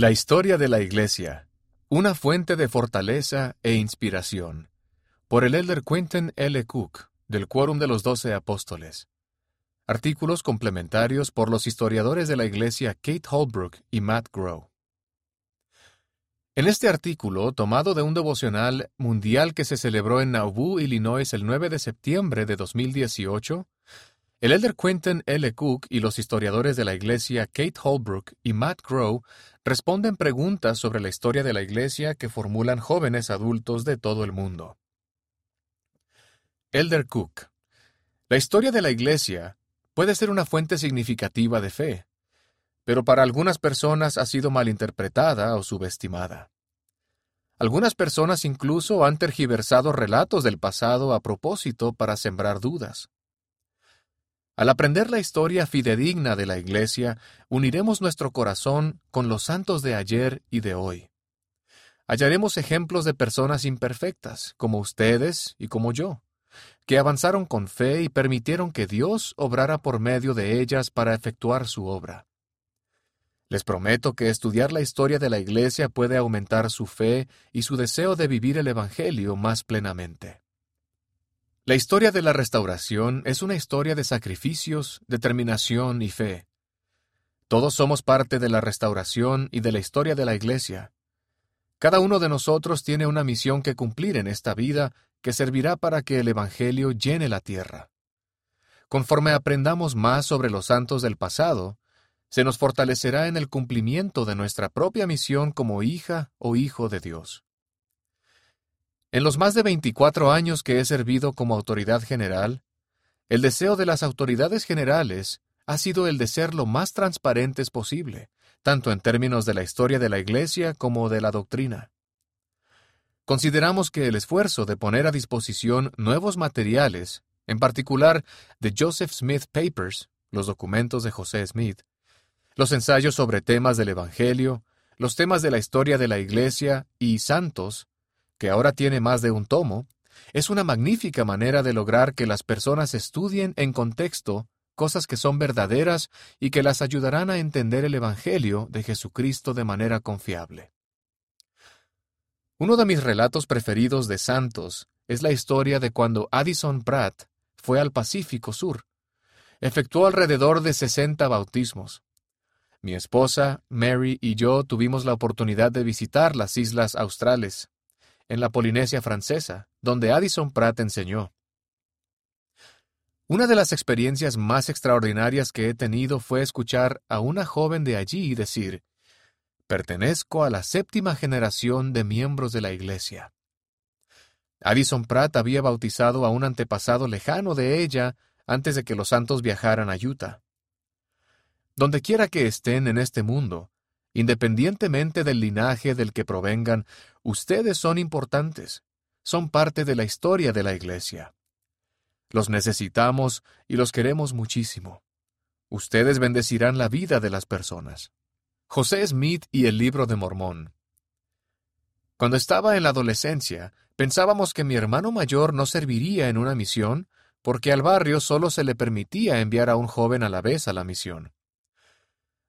La historia de la Iglesia, una fuente de fortaleza e inspiración, por el elder Quentin L. Cook, del Quórum de los Doce Apóstoles. Artículos complementarios por los historiadores de la Iglesia Kate Holbrook y Matt Grow. En este artículo, tomado de un devocional mundial que se celebró en Nauvoo, Illinois, el 9 de septiembre de 2018, el elder Quentin L. Cook y los historiadores de la Iglesia Kate Holbrook y Matt Grow responden preguntas sobre la historia de la Iglesia que formulan jóvenes adultos de todo el mundo. Elder Cook. La historia de la Iglesia puede ser una fuente significativa de fe, pero para algunas personas ha sido malinterpretada o subestimada. Algunas personas incluso han tergiversado relatos del pasado a propósito para sembrar dudas. Al aprender la historia fidedigna de la Iglesia, uniremos nuestro corazón con los santos de ayer y de hoy. Hallaremos ejemplos de personas imperfectas, como ustedes y como yo, que avanzaron con fe y permitieron que Dios obrara por medio de ellas para efectuar su obra. Les prometo que estudiar la historia de la Iglesia puede aumentar su fe y su deseo de vivir el Evangelio más plenamente. La historia de la restauración es una historia de sacrificios, determinación y fe. Todos somos parte de la restauración y de la historia de la Iglesia. Cada uno de nosotros tiene una misión que cumplir en esta vida que servirá para que el Evangelio llene la tierra. Conforme aprendamos más sobre los santos del pasado, se nos fortalecerá en el cumplimiento de nuestra propia misión como hija o hijo de Dios. En los más de 24 años que he servido como autoridad general, el deseo de las autoridades generales ha sido el de ser lo más transparentes posible, tanto en términos de la historia de la Iglesia como de la doctrina. Consideramos que el esfuerzo de poner a disposición nuevos materiales, en particular de Joseph Smith Papers, los documentos de José Smith, los ensayos sobre temas del Evangelio, los temas de la historia de la Iglesia y santos, que ahora tiene más de un tomo, es una magnífica manera de lograr que las personas estudien en contexto cosas que son verdaderas y que las ayudarán a entender el Evangelio de Jesucristo de manera confiable. Uno de mis relatos preferidos de santos es la historia de cuando Addison Pratt fue al Pacífico Sur. Efectuó alrededor de 60 bautismos. Mi esposa, Mary y yo tuvimos la oportunidad de visitar las islas australes en la Polinesia francesa, donde Addison Pratt enseñó. Una de las experiencias más extraordinarias que he tenido fue escuchar a una joven de allí decir, Pertenezco a la séptima generación de miembros de la Iglesia. Addison Pratt había bautizado a un antepasado lejano de ella antes de que los santos viajaran a Utah. Donde quiera que estén en este mundo, Independientemente del linaje del que provengan, ustedes son importantes, son parte de la historia de la Iglesia. Los necesitamos y los queremos muchísimo. Ustedes bendecirán la vida de las personas. José Smith y el libro de Mormón. Cuando estaba en la adolescencia, pensábamos que mi hermano mayor no serviría en una misión porque al barrio solo se le permitía enviar a un joven a la vez a la misión.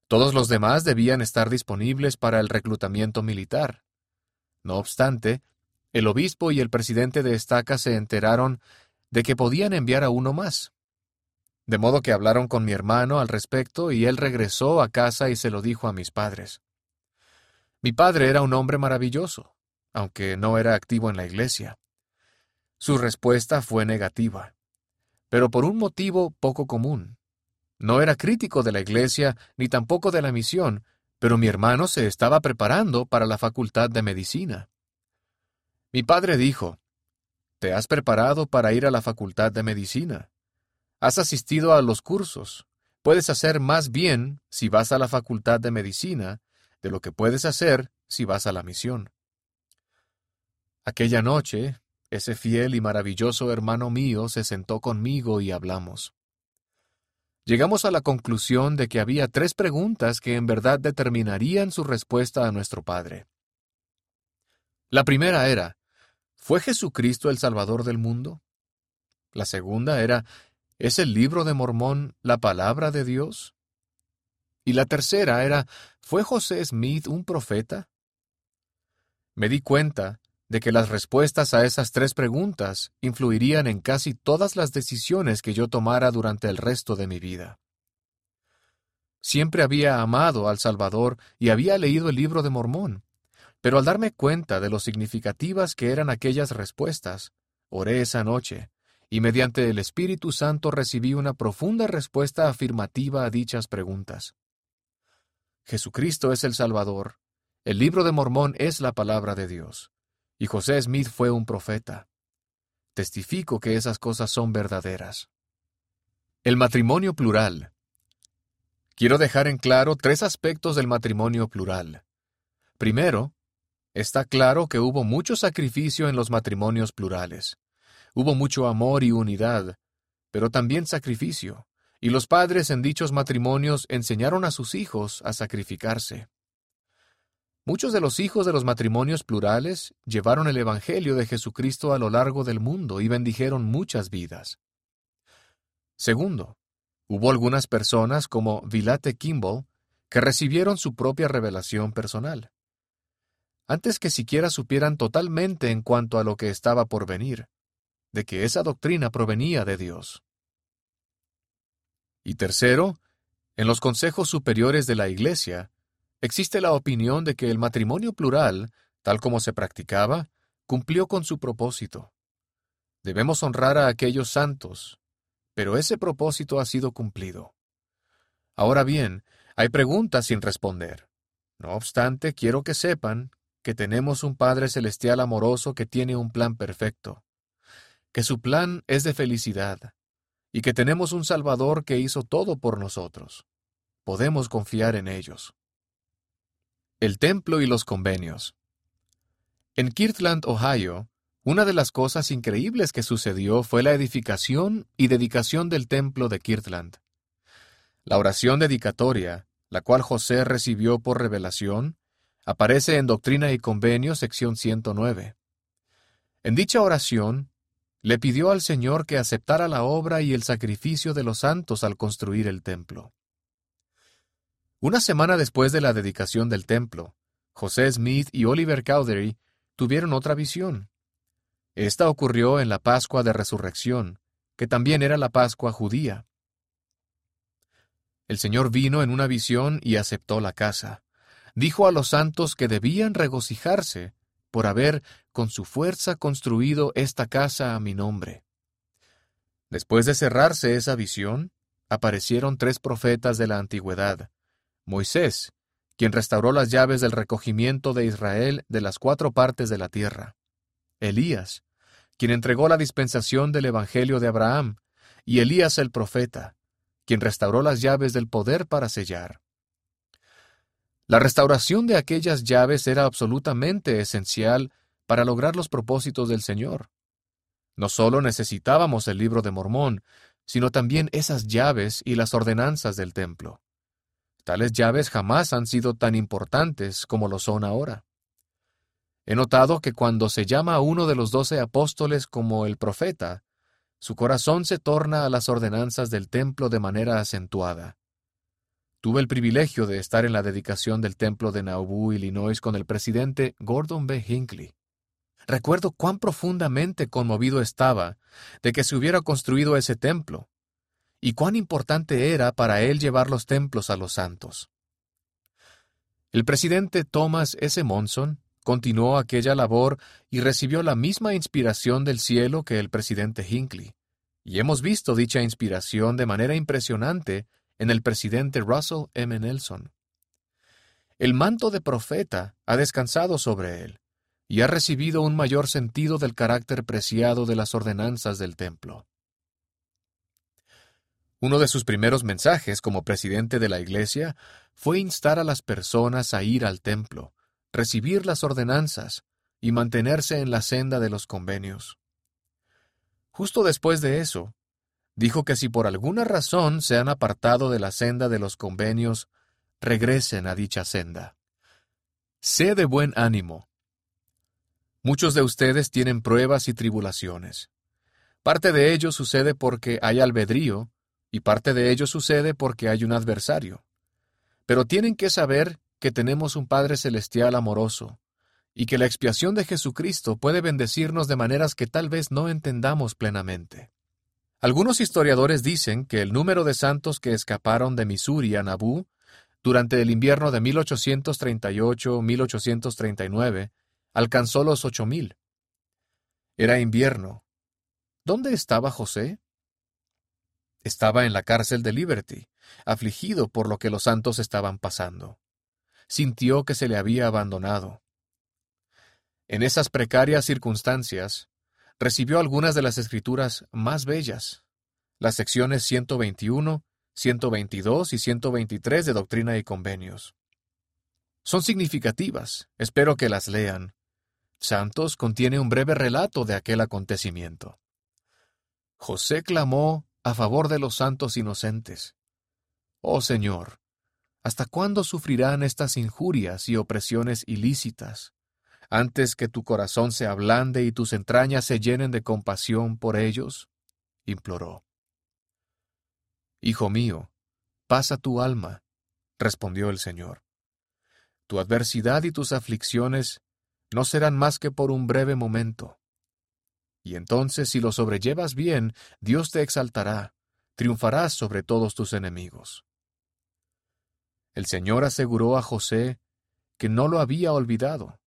Todos los demás debían estar disponibles para el reclutamiento militar. No obstante, el obispo y el presidente de estaca se enteraron de que podían enviar a uno más. De modo que hablaron con mi hermano al respecto y él regresó a casa y se lo dijo a mis padres. Mi padre era un hombre maravilloso, aunque no era activo en la iglesia. Su respuesta fue negativa, pero por un motivo poco común. No era crítico de la Iglesia ni tampoco de la misión, pero mi hermano se estaba preparando para la facultad de medicina. Mi padre dijo, Te has preparado para ir a la facultad de medicina. Has asistido a los cursos. Puedes hacer más bien si vas a la facultad de medicina de lo que puedes hacer si vas a la misión. Aquella noche, ese fiel y maravilloso hermano mío se sentó conmigo y hablamos llegamos a la conclusión de que había tres preguntas que en verdad determinarían su respuesta a nuestro Padre. La primera era, ¿fue Jesucristo el Salvador del mundo? La segunda era, ¿es el libro de Mormón la palabra de Dios? Y la tercera era, ¿fue José Smith un profeta? Me di cuenta de que las respuestas a esas tres preguntas influirían en casi todas las decisiones que yo tomara durante el resto de mi vida. Siempre había amado al Salvador y había leído el libro de Mormón, pero al darme cuenta de lo significativas que eran aquellas respuestas, oré esa noche, y mediante el Espíritu Santo recibí una profunda respuesta afirmativa a dichas preguntas. Jesucristo es el Salvador, el libro de Mormón es la palabra de Dios y José Smith fue un profeta. Testifico que esas cosas son verdaderas. El matrimonio plural. Quiero dejar en claro tres aspectos del matrimonio plural. Primero, está claro que hubo mucho sacrificio en los matrimonios plurales. Hubo mucho amor y unidad, pero también sacrificio, y los padres en dichos matrimonios enseñaron a sus hijos a sacrificarse. Muchos de los hijos de los matrimonios plurales llevaron el Evangelio de Jesucristo a lo largo del mundo y bendijeron muchas vidas. Segundo, hubo algunas personas como Vilate Kimball que recibieron su propia revelación personal. Antes que siquiera supieran totalmente en cuanto a lo que estaba por venir, de que esa doctrina provenía de Dios. Y tercero, en los consejos superiores de la Iglesia, Existe la opinión de que el matrimonio plural, tal como se practicaba, cumplió con su propósito. Debemos honrar a aquellos santos, pero ese propósito ha sido cumplido. Ahora bien, hay preguntas sin responder. No obstante, quiero que sepan que tenemos un Padre Celestial amoroso que tiene un plan perfecto, que su plan es de felicidad, y que tenemos un Salvador que hizo todo por nosotros. Podemos confiar en ellos. El templo y los convenios. En Kirtland, Ohio, una de las cosas increíbles que sucedió fue la edificación y dedicación del templo de Kirtland. La oración dedicatoria, la cual José recibió por revelación, aparece en Doctrina y Convenio, sección 109. En dicha oración, le pidió al Señor que aceptara la obra y el sacrificio de los santos al construir el templo. Una semana después de la dedicación del templo, José Smith y Oliver Cowdery tuvieron otra visión. Esta ocurrió en la Pascua de Resurrección, que también era la Pascua judía. El Señor vino en una visión y aceptó la casa. Dijo a los santos que debían regocijarse por haber con su fuerza construido esta casa a mi nombre. Después de cerrarse esa visión, aparecieron tres profetas de la antigüedad, Moisés, quien restauró las llaves del recogimiento de Israel de las cuatro partes de la tierra. Elías, quien entregó la dispensación del Evangelio de Abraham, y Elías el profeta, quien restauró las llaves del poder para sellar. La restauración de aquellas llaves era absolutamente esencial para lograr los propósitos del Señor. No solo necesitábamos el libro de Mormón, sino también esas llaves y las ordenanzas del templo. Tales llaves jamás han sido tan importantes como lo son ahora. He notado que cuando se llama a uno de los doce apóstoles como el profeta, su corazón se torna a las ordenanzas del templo de manera acentuada. Tuve el privilegio de estar en la dedicación del templo de Nauvoo, Illinois, con el presidente Gordon B. Hinckley. Recuerdo cuán profundamente conmovido estaba de que se hubiera construido ese templo, y cuán importante era para él llevar los templos a los santos. El presidente Thomas S. Monson continuó aquella labor y recibió la misma inspiración del cielo que el presidente Hinckley, y hemos visto dicha inspiración de manera impresionante en el presidente Russell M. Nelson. El manto de profeta ha descansado sobre él, y ha recibido un mayor sentido del carácter preciado de las ordenanzas del templo. Uno de sus primeros mensajes como presidente de la Iglesia fue instar a las personas a ir al templo, recibir las ordenanzas y mantenerse en la senda de los convenios. Justo después de eso, dijo que si por alguna razón se han apartado de la senda de los convenios, regresen a dicha senda. Sé de buen ánimo. Muchos de ustedes tienen pruebas y tribulaciones. Parte de ello sucede porque hay albedrío y parte de ello sucede porque hay un adversario. Pero tienen que saber que tenemos un Padre Celestial amoroso, y que la expiación de Jesucristo puede bendecirnos de maneras que tal vez no entendamos plenamente. Algunos historiadores dicen que el número de santos que escaparon de Missouri a Nabú durante el invierno de 1838-1839 alcanzó los ocho mil. Era invierno. ¿Dónde estaba José? Estaba en la cárcel de Liberty, afligido por lo que los santos estaban pasando. Sintió que se le había abandonado. En esas precarias circunstancias, recibió algunas de las escrituras más bellas, las secciones 121, 122 y 123 de Doctrina y Convenios. Son significativas, espero que las lean. Santos contiene un breve relato de aquel acontecimiento. José clamó a favor de los santos inocentes. Oh Señor, ¿hasta cuándo sufrirán estas injurias y opresiones ilícitas? Antes que tu corazón se ablande y tus entrañas se llenen de compasión por ellos, imploró. Hijo mío, pasa tu alma, respondió el Señor. Tu adversidad y tus aflicciones no serán más que por un breve momento. Y entonces, si lo sobrellevas bien, Dios te exaltará, triunfarás sobre todos tus enemigos. El Señor aseguró a José que no lo había olvidado.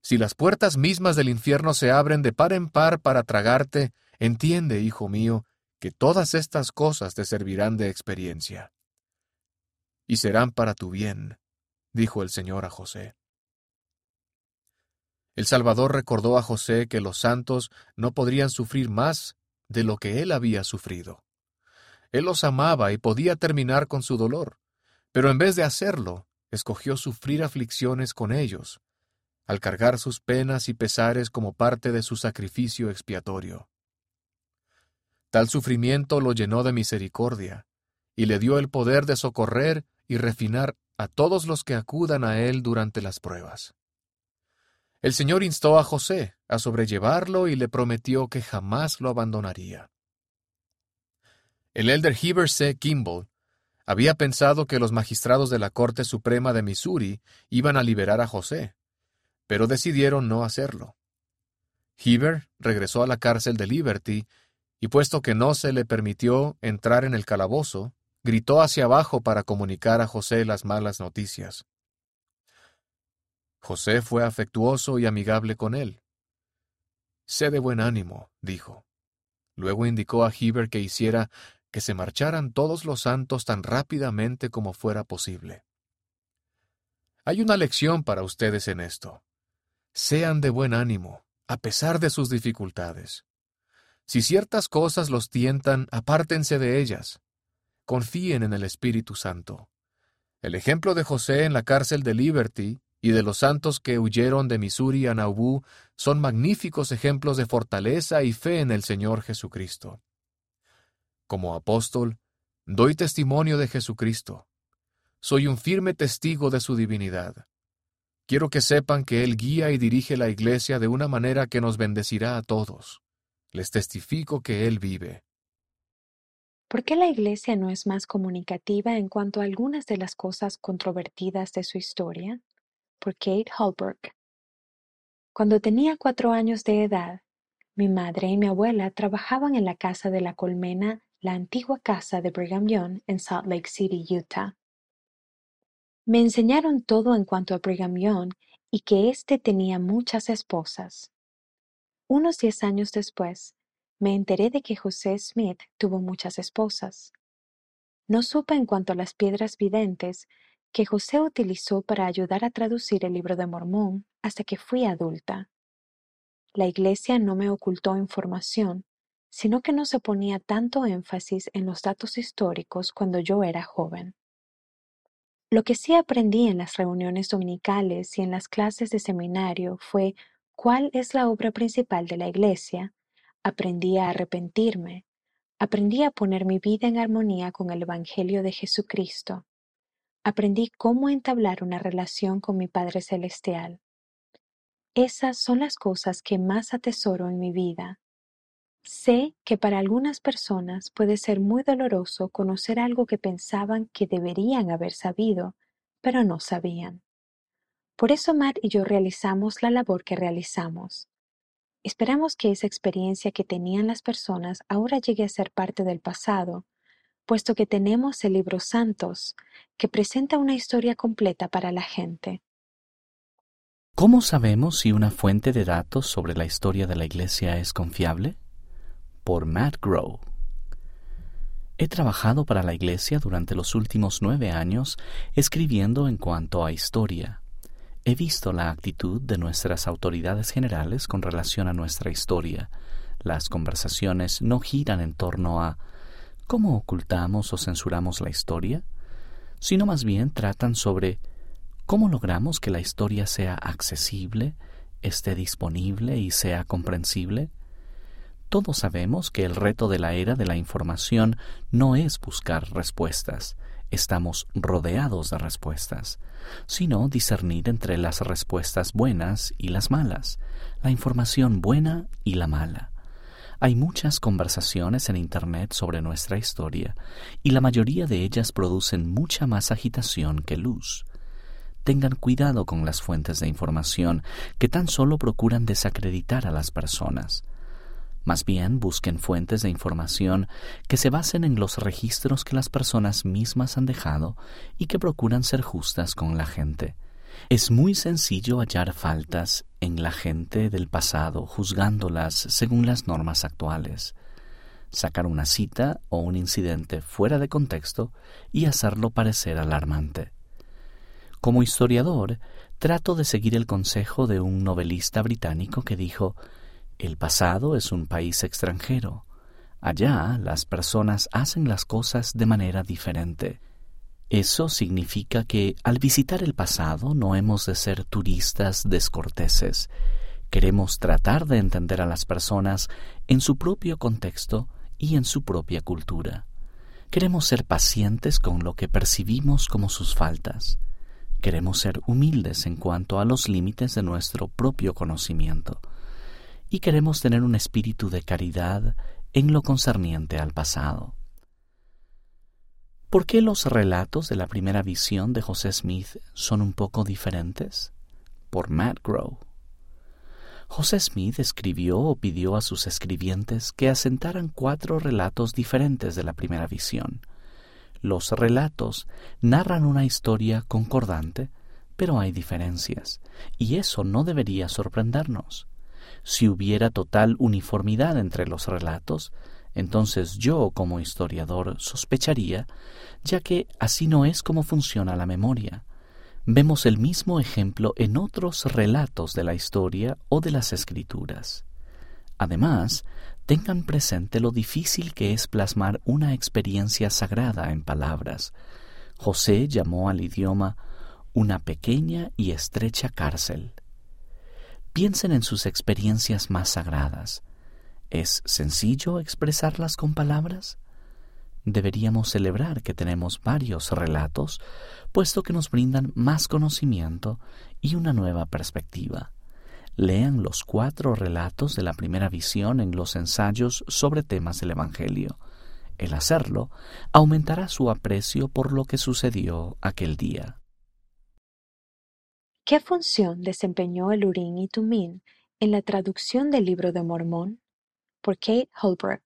Si las puertas mismas del infierno se abren de par en par para tragarte, entiende, hijo mío, que todas estas cosas te servirán de experiencia. Y serán para tu bien, dijo el Señor a José. El Salvador recordó a José que los santos no podrían sufrir más de lo que él había sufrido. Él los amaba y podía terminar con su dolor, pero en vez de hacerlo, escogió sufrir aflicciones con ellos, al cargar sus penas y pesares como parte de su sacrificio expiatorio. Tal sufrimiento lo llenó de misericordia, y le dio el poder de socorrer y refinar a todos los que acudan a él durante las pruebas. El Señor instó a José a sobrellevarlo y le prometió que jamás lo abandonaría. El elder Heber C. Kimball había pensado que los magistrados de la Corte Suprema de Missouri iban a liberar a José, pero decidieron no hacerlo. Heber regresó a la cárcel de Liberty y puesto que no se le permitió entrar en el calabozo, gritó hacia abajo para comunicar a José las malas noticias. José fue afectuoso y amigable con él. Sé de buen ánimo, dijo. Luego indicó a Heber que hiciera que se marcharan todos los santos tan rápidamente como fuera posible. Hay una lección para ustedes en esto. Sean de buen ánimo, a pesar de sus dificultades. Si ciertas cosas los tientan, apártense de ellas. Confíen en el Espíritu Santo. El ejemplo de José en la cárcel de Liberty y de los santos que huyeron de Missouri a Nauvoo son magníficos ejemplos de fortaleza y fe en el Señor Jesucristo. Como apóstol, doy testimonio de Jesucristo. Soy un firme testigo de su divinidad. Quiero que sepan que Él guía y dirige la Iglesia de una manera que nos bendecirá a todos. Les testifico que Él vive. ¿Por qué la Iglesia no es más comunicativa en cuanto a algunas de las cosas controvertidas de su historia? Por Kate Holbrook. Cuando tenía cuatro años de edad, mi madre y mi abuela trabajaban en la casa de la colmena, la antigua casa de Brigham Young en Salt Lake City, Utah. Me enseñaron todo en cuanto a Brigham Young y que éste tenía muchas esposas. Unos diez años después, me enteré de que José Smith tuvo muchas esposas. No supe en cuanto a las piedras videntes, que José utilizó para ayudar a traducir el libro de Mormón hasta que fui adulta. La Iglesia no me ocultó información, sino que no se ponía tanto énfasis en los datos históricos cuando yo era joven. Lo que sí aprendí en las reuniones dominicales y en las clases de seminario fue cuál es la obra principal de la Iglesia, aprendí a arrepentirme, aprendí a poner mi vida en armonía con el Evangelio de Jesucristo, aprendí cómo entablar una relación con mi Padre Celestial. Esas son las cosas que más atesoro en mi vida. Sé que para algunas personas puede ser muy doloroso conocer algo que pensaban que deberían haber sabido, pero no sabían. Por eso Matt y yo realizamos la labor que realizamos. Esperamos que esa experiencia que tenían las personas ahora llegue a ser parte del pasado, puesto que tenemos el libro Santos, que presenta una historia completa para la gente. ¿Cómo sabemos si una fuente de datos sobre la historia de la Iglesia es confiable? Por Matt Grow. He trabajado para la Iglesia durante los últimos nueve años escribiendo en cuanto a historia. He visto la actitud de nuestras autoridades generales con relación a nuestra historia. Las conversaciones no giran en torno a ¿cómo ocultamos o censuramos la historia? sino más bien tratan sobre ¿cómo logramos que la historia sea accesible, esté disponible y sea comprensible? Todos sabemos que el reto de la era de la información no es buscar respuestas, estamos rodeados de respuestas, sino discernir entre las respuestas buenas y las malas, la información buena y la mala. Hay muchas conversaciones en Internet sobre nuestra historia, y la mayoría de ellas producen mucha más agitación que luz. Tengan cuidado con las fuentes de información que tan solo procuran desacreditar a las personas. Más bien busquen fuentes de información que se basen en los registros que las personas mismas han dejado y que procuran ser justas con la gente. Es muy sencillo hallar faltas en la gente del pasado juzgándolas según las normas actuales. Sacar una cita o un incidente fuera de contexto y hacerlo parecer alarmante. Como historiador, trato de seguir el consejo de un novelista británico que dijo el pasado es un país extranjero. Allá las personas hacen las cosas de manera diferente. Eso significa que al visitar el pasado no hemos de ser turistas descorteses. Queremos tratar de entender a las personas en su propio contexto y en su propia cultura. Queremos ser pacientes con lo que percibimos como sus faltas. Queremos ser humildes en cuanto a los límites de nuestro propio conocimiento y queremos tener un espíritu de caridad en lo concerniente al pasado. ¿Por qué los relatos de la primera visión de José Smith son un poco diferentes? Por Matt Grow. José Smith escribió o pidió a sus escribientes que asentaran cuatro relatos diferentes de la primera visión. Los relatos narran una historia concordante, pero hay diferencias, y eso no debería sorprendernos. Si hubiera total uniformidad entre los relatos, entonces yo como historiador sospecharía, ya que así no es como funciona la memoria. Vemos el mismo ejemplo en otros relatos de la historia o de las escrituras. Además, tengan presente lo difícil que es plasmar una experiencia sagrada en palabras. José llamó al idioma una pequeña y estrecha cárcel. Piensen en sus experiencias más sagradas. ¿Es sencillo expresarlas con palabras? Deberíamos celebrar que tenemos varios relatos, puesto que nos brindan más conocimiento y una nueva perspectiva. Lean los cuatro relatos de la primera visión en los ensayos sobre temas del Evangelio. El hacerlo aumentará su aprecio por lo que sucedió aquel día. ¿Qué función desempeñó el Urim y Tumim en la traducción del Libro de Mormón? Por Kate Holbrook.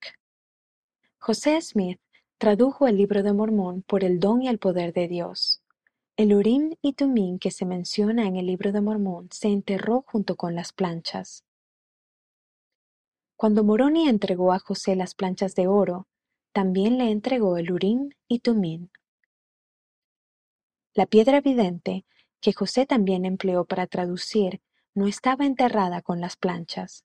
José Smith tradujo el Libro de Mormón por el don y el poder de Dios. El Urim y Tumim que se menciona en el Libro de Mormón se enterró junto con las planchas. Cuando Moroni entregó a José las planchas de oro, también le entregó el Urim y Tumim. La piedra evidente que José también empleó para traducir, no estaba enterrada con las planchas.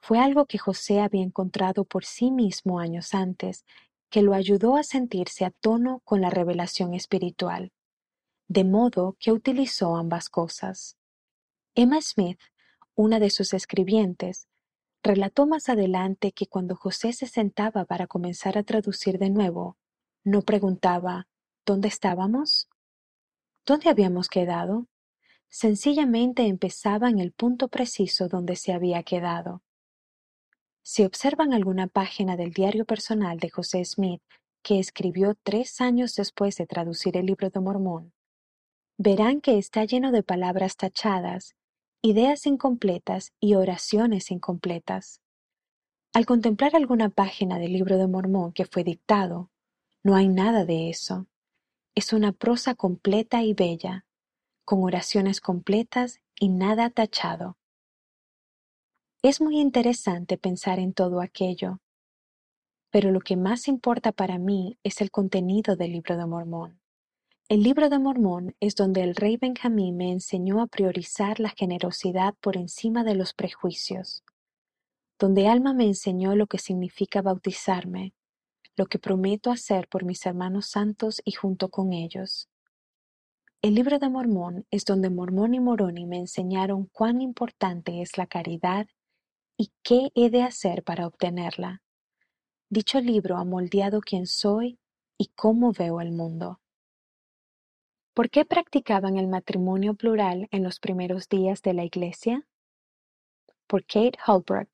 Fue algo que José había encontrado por sí mismo años antes, que lo ayudó a sentirse a tono con la revelación espiritual, de modo que utilizó ambas cosas. Emma Smith, una de sus escribientes, relató más adelante que cuando José se sentaba para comenzar a traducir de nuevo, no preguntaba ¿Dónde estábamos? ¿Dónde habíamos quedado? Sencillamente empezaba en el punto preciso donde se había quedado. Si observan alguna página del diario personal de José Smith, que escribió tres años después de traducir el libro de Mormón, verán que está lleno de palabras tachadas, ideas incompletas y oraciones incompletas. Al contemplar alguna página del libro de Mormón que fue dictado, no hay nada de eso. Es una prosa completa y bella, con oraciones completas y nada tachado. Es muy interesante pensar en todo aquello, pero lo que más importa para mí es el contenido del libro de Mormón. El libro de Mormón es donde el rey Benjamín me enseñó a priorizar la generosidad por encima de los prejuicios, donde Alma me enseñó lo que significa bautizarme, lo que prometo hacer por mis hermanos santos y junto con ellos. El libro de Mormón es donde Mormón y Moroni me enseñaron cuán importante es la caridad y qué he de hacer para obtenerla. Dicho libro ha moldeado quién soy y cómo veo el mundo. ¿Por qué practicaban el matrimonio plural en los primeros días de la Iglesia? Por Kate Holbrook.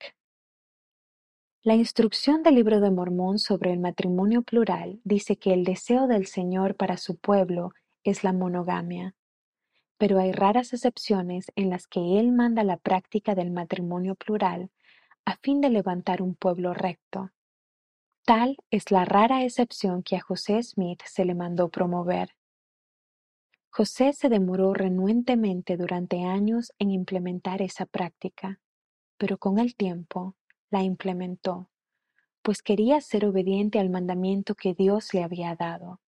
La instrucción del Libro de Mormón sobre el matrimonio plural dice que el deseo del Señor para su pueblo es la monogamia, pero hay raras excepciones en las que Él manda la práctica del matrimonio plural a fin de levantar un pueblo recto. Tal es la rara excepción que a José Smith se le mandó promover. José se demoró renuentemente durante años en implementar esa práctica, pero con el tiempo la implementó, pues quería ser obediente al mandamiento que Dios le había dado.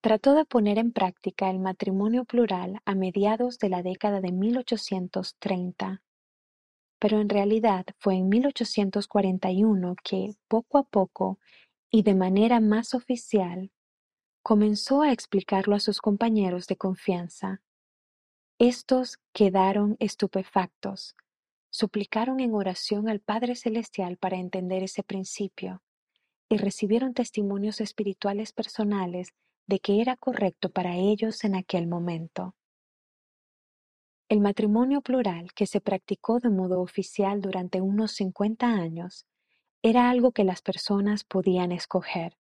Trató de poner en práctica el matrimonio plural a mediados de la década de 1830, pero en realidad fue en 1841 que, poco a poco y de manera más oficial, Comenzó a explicarlo a sus compañeros de confianza. Estos quedaron estupefactos, suplicaron en oración al Padre Celestial para entender ese principio, y recibieron testimonios espirituales personales de que era correcto para ellos en aquel momento. El matrimonio plural que se practicó de modo oficial durante unos 50 años era algo que las personas podían escoger.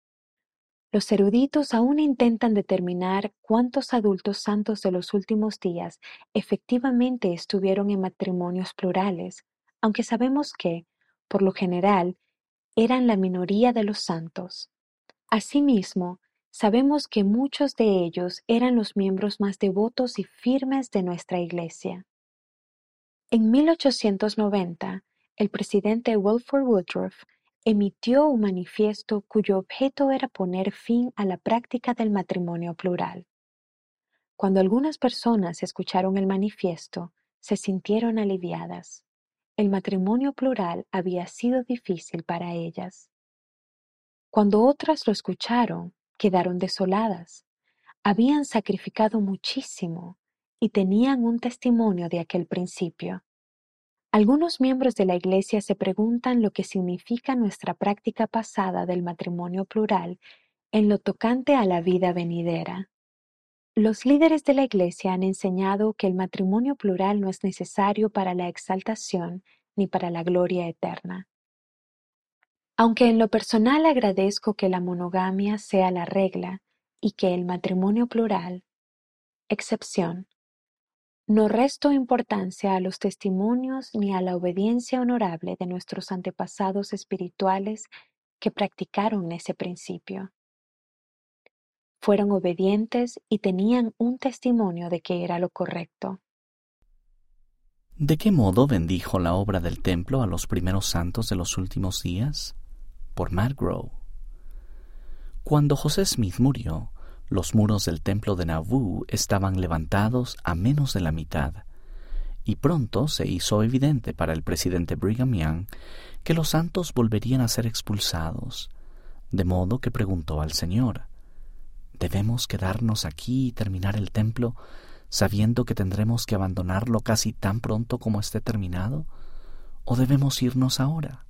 Los eruditos aún intentan determinar cuántos adultos santos de los últimos días efectivamente estuvieron en matrimonios plurales, aunque sabemos que, por lo general, eran la minoría de los santos. Asimismo, sabemos que muchos de ellos eran los miembros más devotos y firmes de nuestra Iglesia. En 1890, el presidente Wilford Woodruff emitió un manifiesto cuyo objeto era poner fin a la práctica del matrimonio plural. Cuando algunas personas escucharon el manifiesto, se sintieron aliviadas. El matrimonio plural había sido difícil para ellas. Cuando otras lo escucharon, quedaron desoladas. Habían sacrificado muchísimo y tenían un testimonio de aquel principio. Algunos miembros de la Iglesia se preguntan lo que significa nuestra práctica pasada del matrimonio plural en lo tocante a la vida venidera. Los líderes de la Iglesia han enseñado que el matrimonio plural no es necesario para la exaltación ni para la gloria eterna. Aunque en lo personal agradezco que la monogamia sea la regla y que el matrimonio plural, excepción, no resto importancia a los testimonios ni a la obediencia honorable de nuestros antepasados espirituales que practicaron ese principio. Fueron obedientes y tenían un testimonio de que era lo correcto. ¿De qué modo bendijo la obra del templo a los primeros santos de los últimos días? Por Matt Cuando José Smith murió, los muros del templo de Nauvoo estaban levantados a menos de la mitad, y pronto se hizo evidente para el presidente Brigham Young que los santos volverían a ser expulsados, de modo que preguntó al Señor, ¿debemos quedarnos aquí y terminar el templo sabiendo que tendremos que abandonarlo casi tan pronto como esté terminado? ¿O debemos irnos ahora?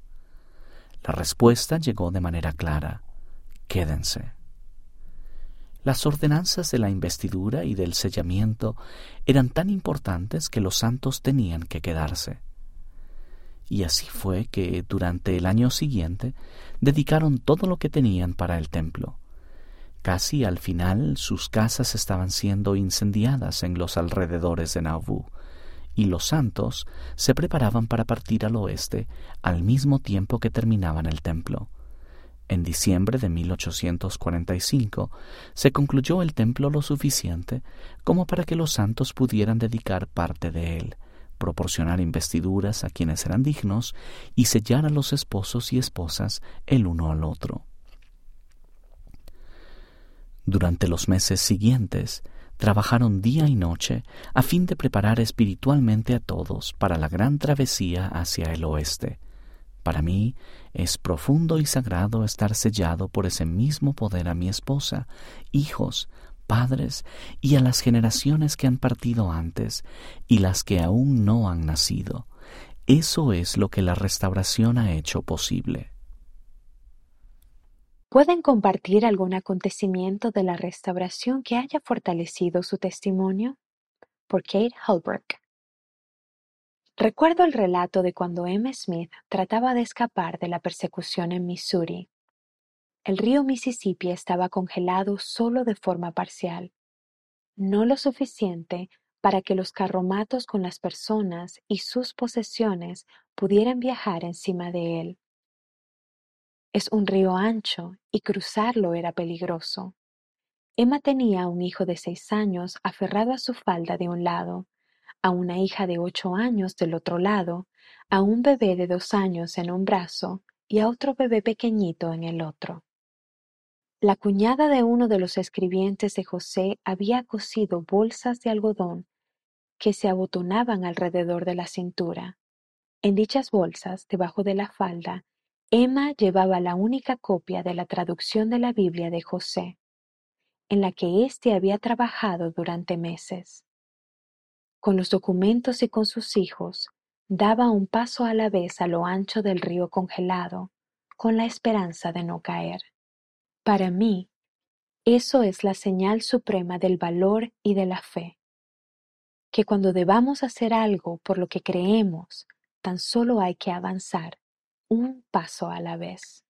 La respuesta llegó de manera clara, quédense. Las ordenanzas de la investidura y del sellamiento eran tan importantes que los santos tenían que quedarse. Y así fue que durante el año siguiente dedicaron todo lo que tenían para el templo. Casi al final sus casas estaban siendo incendiadas en los alrededores de Nauvoo, y los santos se preparaban para partir al oeste al mismo tiempo que terminaban el templo. En diciembre de 1845 se concluyó el templo lo suficiente como para que los santos pudieran dedicar parte de él, proporcionar investiduras a quienes eran dignos y sellar a los esposos y esposas el uno al otro. Durante los meses siguientes, trabajaron día y noche a fin de preparar espiritualmente a todos para la gran travesía hacia el oeste, para mí es profundo y sagrado estar sellado por ese mismo poder a mi esposa, hijos, padres y a las generaciones que han partido antes y las que aún no han nacido. Eso es lo que la restauración ha hecho posible. ¿Pueden compartir algún acontecimiento de la restauración que haya fortalecido su testimonio? Por Kate Holbrook. Recuerdo el relato de cuando M. Smith trataba de escapar de la persecución en Missouri. El río Mississippi estaba congelado solo de forma parcial, no lo suficiente para que los carromatos con las personas y sus posesiones pudieran viajar encima de él. Es un río ancho y cruzarlo era peligroso. Emma tenía un hijo de seis años aferrado a su falda de un lado a una hija de ocho años del otro lado, a un bebé de dos años en un brazo y a otro bebé pequeñito en el otro. La cuñada de uno de los escribientes de José había cosido bolsas de algodón que se abotonaban alrededor de la cintura. En dichas bolsas, debajo de la falda, Emma llevaba la única copia de la traducción de la Biblia de José, en la que éste había trabajado durante meses. Con los documentos y con sus hijos, daba un paso a la vez a lo ancho del río congelado, con la esperanza de no caer. Para mí, eso es la señal suprema del valor y de la fe. Que cuando debamos hacer algo por lo que creemos, tan solo hay que avanzar un paso a la vez.